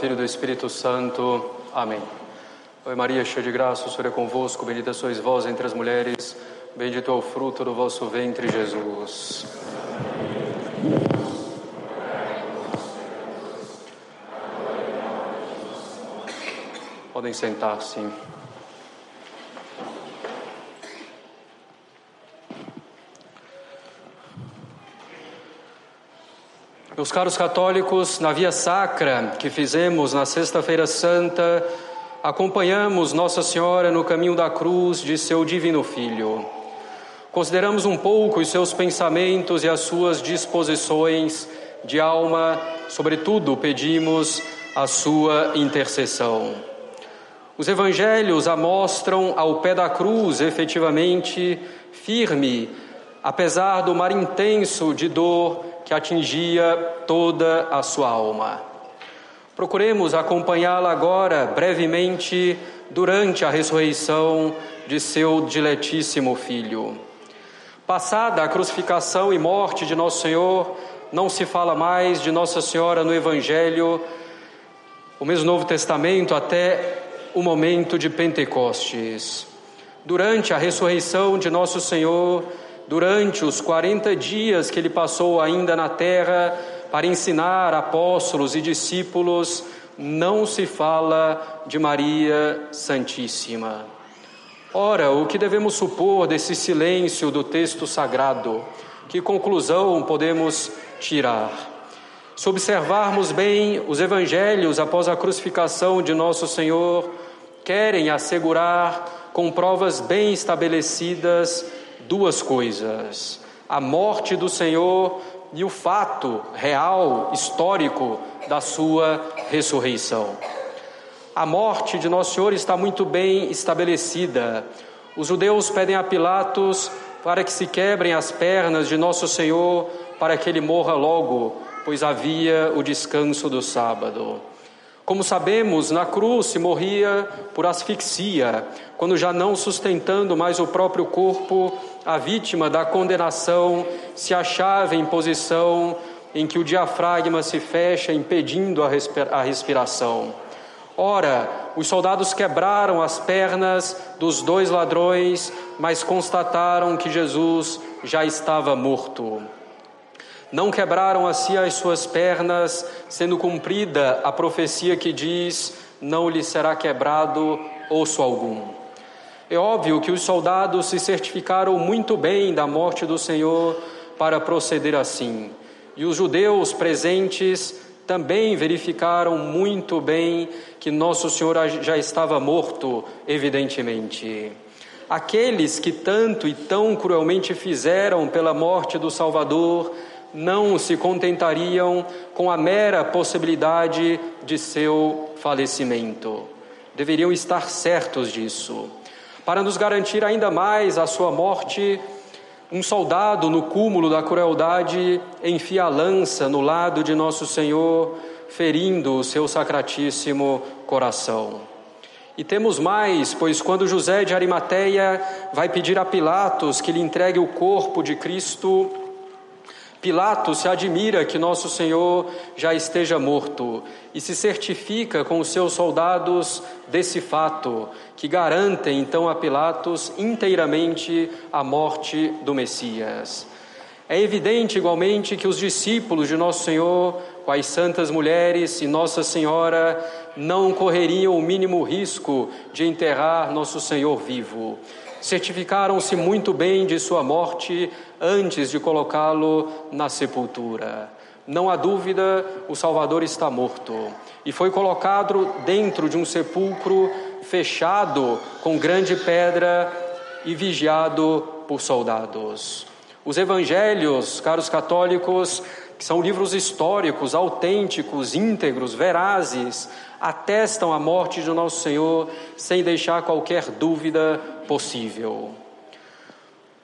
Filho e do Espírito Santo. Amém. Oi Maria, cheia de graça, o Senhor é convosco, bendita sois vós entre as mulheres, bendito é o fruto do vosso ventre, Jesus. Podem sentar-se. Meus caros católicos, na via sacra que fizemos na Sexta-feira Santa, acompanhamos Nossa Senhora no caminho da cruz de seu Divino Filho. Consideramos um pouco os seus pensamentos e as suas disposições de alma, sobretudo pedimos a sua intercessão. Os evangelhos a mostram ao pé da cruz, efetivamente, firme, apesar do mar intenso de dor que atingia toda a sua alma. Procuremos acompanhá-la agora, brevemente, durante a ressurreição de seu diletíssimo Filho. Passada a crucificação e morte de Nosso Senhor, não se fala mais de Nossa Senhora no Evangelho, o mesmo Novo Testamento, até o momento de Pentecostes. Durante a ressurreição de Nosso Senhor, durante os 40 dias que ele passou ainda na terra para ensinar apóstolos e discípulos, não se fala de Maria Santíssima. Ora, o que devemos supor desse silêncio do texto sagrado? Que conclusão podemos tirar? Se observarmos bem, os evangelhos após a crucificação de nosso Senhor querem assegurar com provas bem estabelecidas duas coisas: a morte do Senhor e o fato real, histórico, da sua ressurreição. A morte de Nosso Senhor está muito bem estabelecida. Os judeus pedem a Pilatos para que se quebrem as pernas de Nosso Senhor, para que ele morra logo, pois havia o descanso do sábado. Como sabemos, na cruz se morria por asfixia, quando já não sustentando mais o próprio corpo, a vítima da condenação se achava em posição em que o diafragma se fecha, impedindo a respiração. Ora, os soldados quebraram as pernas dos dois ladrões, mas constataram que Jesus já estava morto. Não quebraram assim as suas pernas, sendo cumprida a profecia que diz: Não lhe será quebrado osso algum. É óbvio que os soldados se certificaram muito bem da morte do Senhor para proceder assim. E os judeus presentes também verificaram muito bem que Nosso Senhor já estava morto, evidentemente. Aqueles que tanto e tão cruelmente fizeram pela morte do Salvador não se contentariam com a mera possibilidade de seu falecimento. Deveriam estar certos disso. Para nos garantir ainda mais a sua morte, um soldado no cúmulo da crueldade enfia a lança no lado de nosso Senhor, ferindo o seu sacratíssimo coração. E temos mais, pois quando José de Arimateia vai pedir a Pilatos que lhe entregue o corpo de Cristo, Pilatos se admira que nosso Senhor já esteja morto e se certifica com os seus soldados desse fato, que garantem então a Pilatos inteiramente a morte do Messias. É evidente igualmente que os discípulos de Nosso Senhor, com as santas mulheres e Nossa Senhora, não correriam o mínimo risco de enterrar Nosso Senhor vivo certificaram-se muito bem de sua morte antes de colocá-lo na sepultura. Não há dúvida, o Salvador está morto e foi colocado dentro de um sepulcro fechado com grande pedra e vigiado por soldados. Os evangelhos, caros católicos, que são livros históricos, autênticos, íntegros, verazes, atestam a morte de nosso Senhor sem deixar qualquer dúvida possível.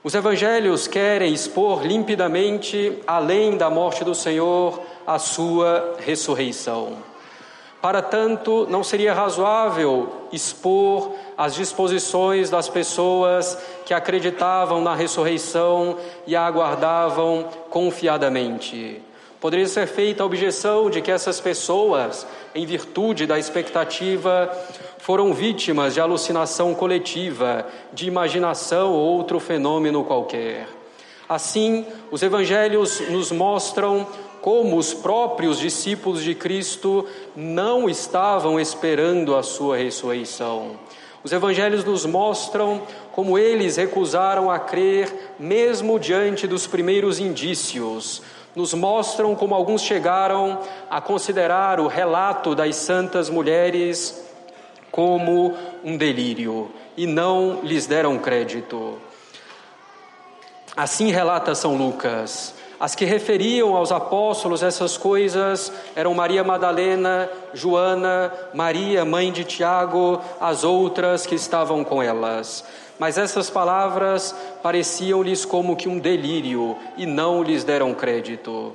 Os evangelhos querem expor limpidamente, além da morte do Senhor, a sua ressurreição. Para tanto, não seria razoável expor as disposições das pessoas que acreditavam na ressurreição e a aguardavam confiadamente. Poderia ser feita a objeção de que essas pessoas, em virtude da expectativa, foram vítimas de alucinação coletiva, de imaginação ou outro fenômeno qualquer. Assim, os evangelhos nos mostram como os próprios discípulos de Cristo não estavam esperando a sua ressurreição. Os evangelhos nos mostram como eles recusaram a crer, mesmo diante dos primeiros indícios. Nos mostram como alguns chegaram a considerar o relato das santas mulheres como um delírio e não lhes deram crédito. Assim relata São Lucas. As que referiam aos apóstolos essas coisas eram Maria Madalena, Joana, Maria, mãe de Tiago, as outras que estavam com elas. Mas essas palavras pareciam-lhes como que um delírio e não lhes deram crédito.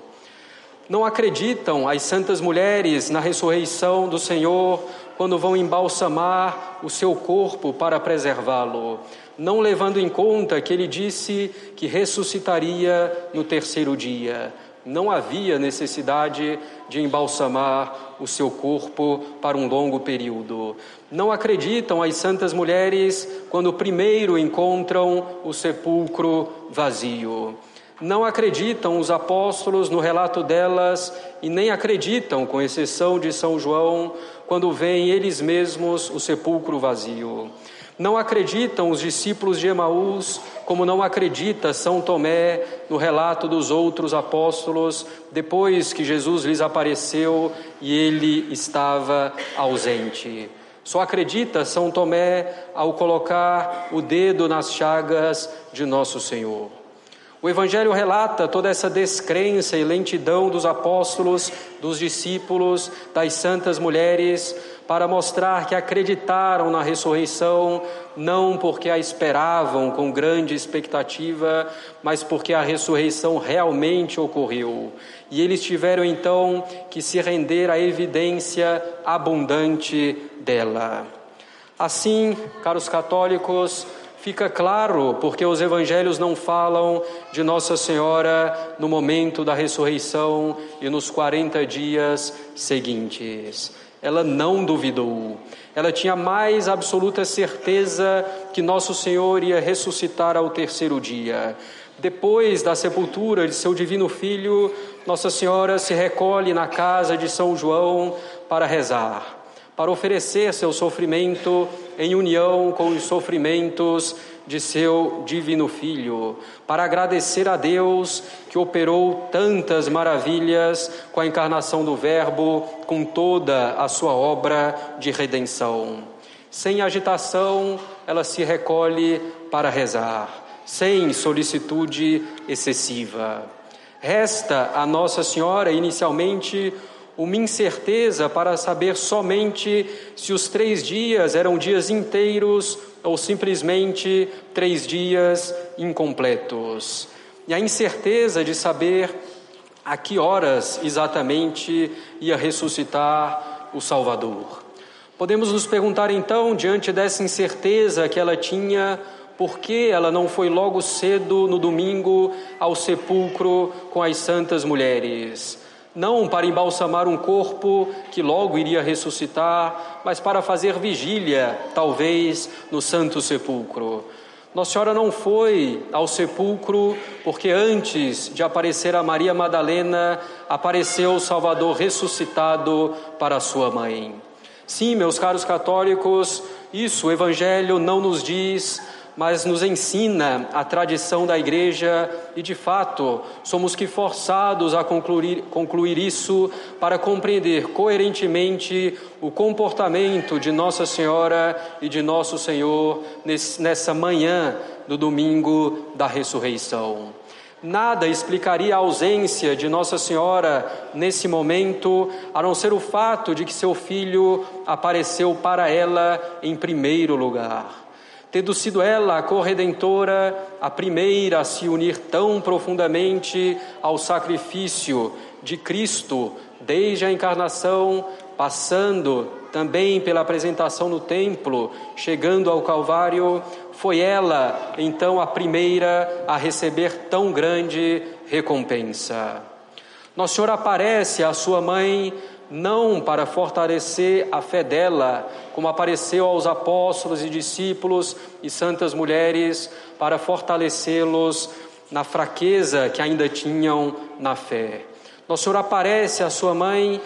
Não acreditam as santas mulheres na ressurreição do Senhor quando vão embalsamar o seu corpo para preservá-lo não levando em conta que ele disse que ressuscitaria no terceiro dia. Não havia necessidade de embalsamar o seu corpo para um longo período. Não acreditam as santas mulheres quando primeiro encontram o sepulcro vazio. Não acreditam os apóstolos no relato delas e nem acreditam, com exceção de São João, quando veem eles mesmos o sepulcro vazio. Não acreditam os discípulos de Emaús, como não acredita São Tomé no relato dos outros apóstolos, depois que Jesus lhes apareceu e ele estava ausente. Só acredita São Tomé ao colocar o dedo nas chagas de nosso Senhor. O Evangelho relata toda essa descrença e lentidão dos apóstolos, dos discípulos, das santas mulheres, para mostrar que acreditaram na ressurreição, não porque a esperavam com grande expectativa, mas porque a ressurreição realmente ocorreu. E eles tiveram então que se render à evidência abundante dela. Assim, caros católicos, fica claro porque os evangelhos não falam de Nossa Senhora no momento da ressurreição e nos 40 dias seguintes ela não duvidou. Ela tinha mais absoluta certeza que nosso Senhor ia ressuscitar ao terceiro dia. Depois da sepultura de seu divino filho, Nossa Senhora se recolhe na casa de São João para rezar para oferecer seu sofrimento em união com os sofrimentos de seu divino Filho, para agradecer a Deus que operou tantas maravilhas com a encarnação do Verbo, com toda a sua obra de redenção. Sem agitação, ela se recolhe para rezar, sem solicitude excessiva. Resta a Nossa Senhora, inicialmente, uma incerteza para saber somente se os três dias eram dias inteiros ou simplesmente três dias incompletos. E a incerteza de saber a que horas exatamente ia ressuscitar o Salvador. Podemos nos perguntar então, diante dessa incerteza que ela tinha, por que ela não foi logo cedo no domingo ao sepulcro com as santas mulheres? Não para embalsamar um corpo que logo iria ressuscitar, mas para fazer vigília, talvez, no Santo Sepulcro. Nossa Senhora não foi ao sepulcro porque antes de aparecer a Maria Madalena, apareceu o Salvador ressuscitado para sua mãe. Sim, meus caros católicos, isso o Evangelho não nos diz mas nos ensina a tradição da igreja e, de fato, somos que forçados a concluir, concluir isso para compreender coerentemente o comportamento de Nossa Senhora e de Nosso Senhor nessa manhã do domingo da ressurreição. Nada explicaria a ausência de Nossa Senhora nesse momento, a não ser o fato de que seu filho apareceu para ela em primeiro lugar tendo sido ela a corredentora, a primeira a se unir tão profundamente ao sacrifício de Cristo, desde a encarnação, passando também pela apresentação no templo, chegando ao Calvário, foi ela então a primeira a receber tão grande recompensa. Nosso Senhor aparece à sua mãe não para fortalecer a fé dela, como apareceu aos apóstolos e discípulos e santas mulheres, para fortalecê-los na fraqueza que ainda tinham na fé. Nosso Senhor aparece à sua mãe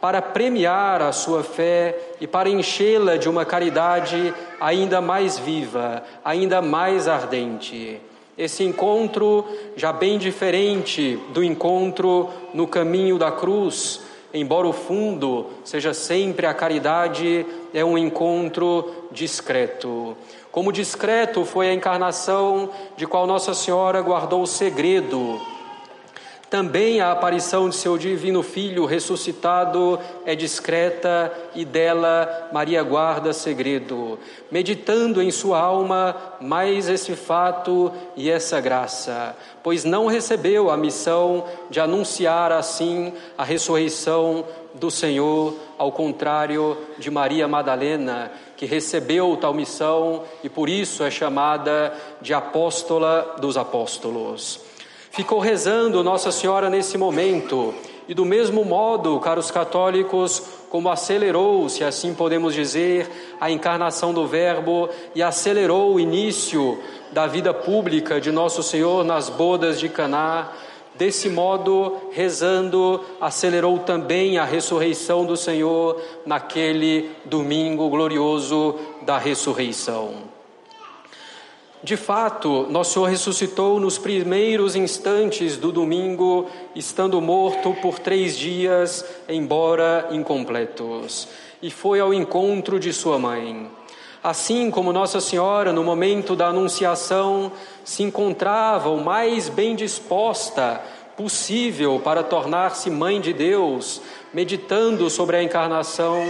para premiar a sua fé e para enchê-la de uma caridade ainda mais viva, ainda mais ardente. Esse encontro, já bem diferente do encontro no caminho da cruz, embora o fundo seja sempre a caridade, é um encontro discreto. Como discreto foi a encarnação de qual Nossa Senhora guardou o segredo também a aparição de seu divino Filho ressuscitado é discreta e dela Maria guarda segredo, meditando em sua alma mais esse fato e essa graça, pois não recebeu a missão de anunciar assim a ressurreição do Senhor, ao contrário de Maria Madalena, que recebeu tal missão e por isso é chamada de apóstola dos apóstolos ficou rezando Nossa Senhora nesse momento. E do mesmo modo, caros católicos, como acelerou, se assim podemos dizer, a encarnação do Verbo e acelerou o início da vida pública de Nosso Senhor nas bodas de Caná, desse modo, rezando, acelerou também a ressurreição do Senhor naquele domingo glorioso da ressurreição. De fato, nosso Senhor ressuscitou nos primeiros instantes do domingo, estando morto por três dias, embora incompletos, e foi ao encontro de sua mãe. Assim como Nossa Senhora, no momento da Anunciação, se encontrava o mais bem disposta possível para tornar-se mãe de Deus, meditando sobre a encarnação,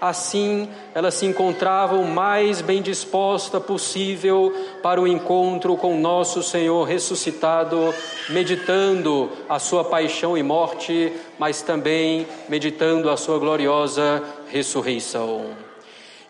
Assim, ela se encontrava o mais bem disposta possível para o encontro com nosso Senhor ressuscitado, meditando a sua paixão e morte, mas também meditando a sua gloriosa ressurreição.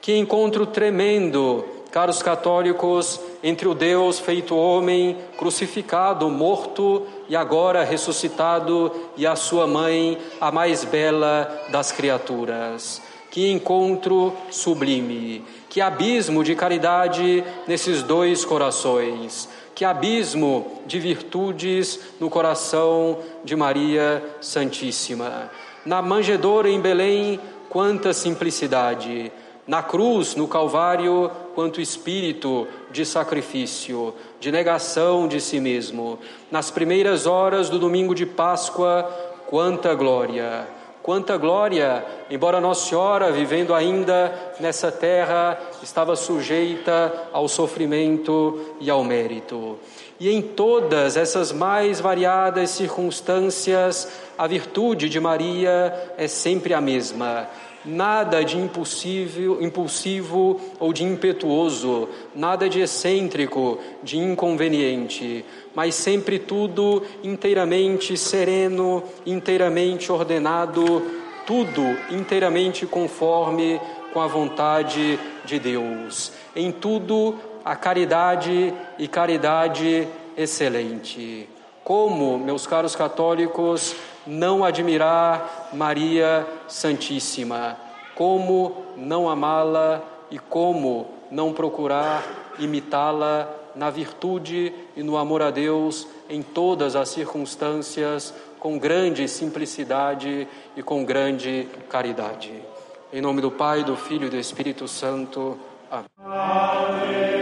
Que encontro tremendo, caros católicos, entre o Deus feito homem, crucificado, morto e agora ressuscitado, e a sua mãe, a mais bela das criaturas. Que encontro sublime, que abismo de caridade nesses dois corações, que abismo de virtudes no coração de Maria Santíssima. Na manjedoura em Belém, quanta simplicidade. Na cruz, no Calvário, quanto espírito de sacrifício, de negação de si mesmo. Nas primeiras horas do domingo de Páscoa, quanta glória. Quanta glória, embora Nossa Senhora, vivendo ainda nessa terra, estava sujeita ao sofrimento e ao mérito. E em todas essas mais variadas circunstâncias, a virtude de Maria é sempre a mesma nada de impulsivo, impulsivo ou de impetuoso, nada de excêntrico, de inconveniente, mas sempre tudo inteiramente sereno, inteiramente ordenado, tudo inteiramente conforme com a vontade de Deus. Em tudo a caridade e caridade excelente. Como, meus caros católicos, não admirar Maria Santíssima? Como não amá-la e como não procurar imitá-la na virtude e no amor a Deus em todas as circunstâncias, com grande simplicidade e com grande caridade. Em nome do Pai, do Filho e do Espírito Santo. Amém.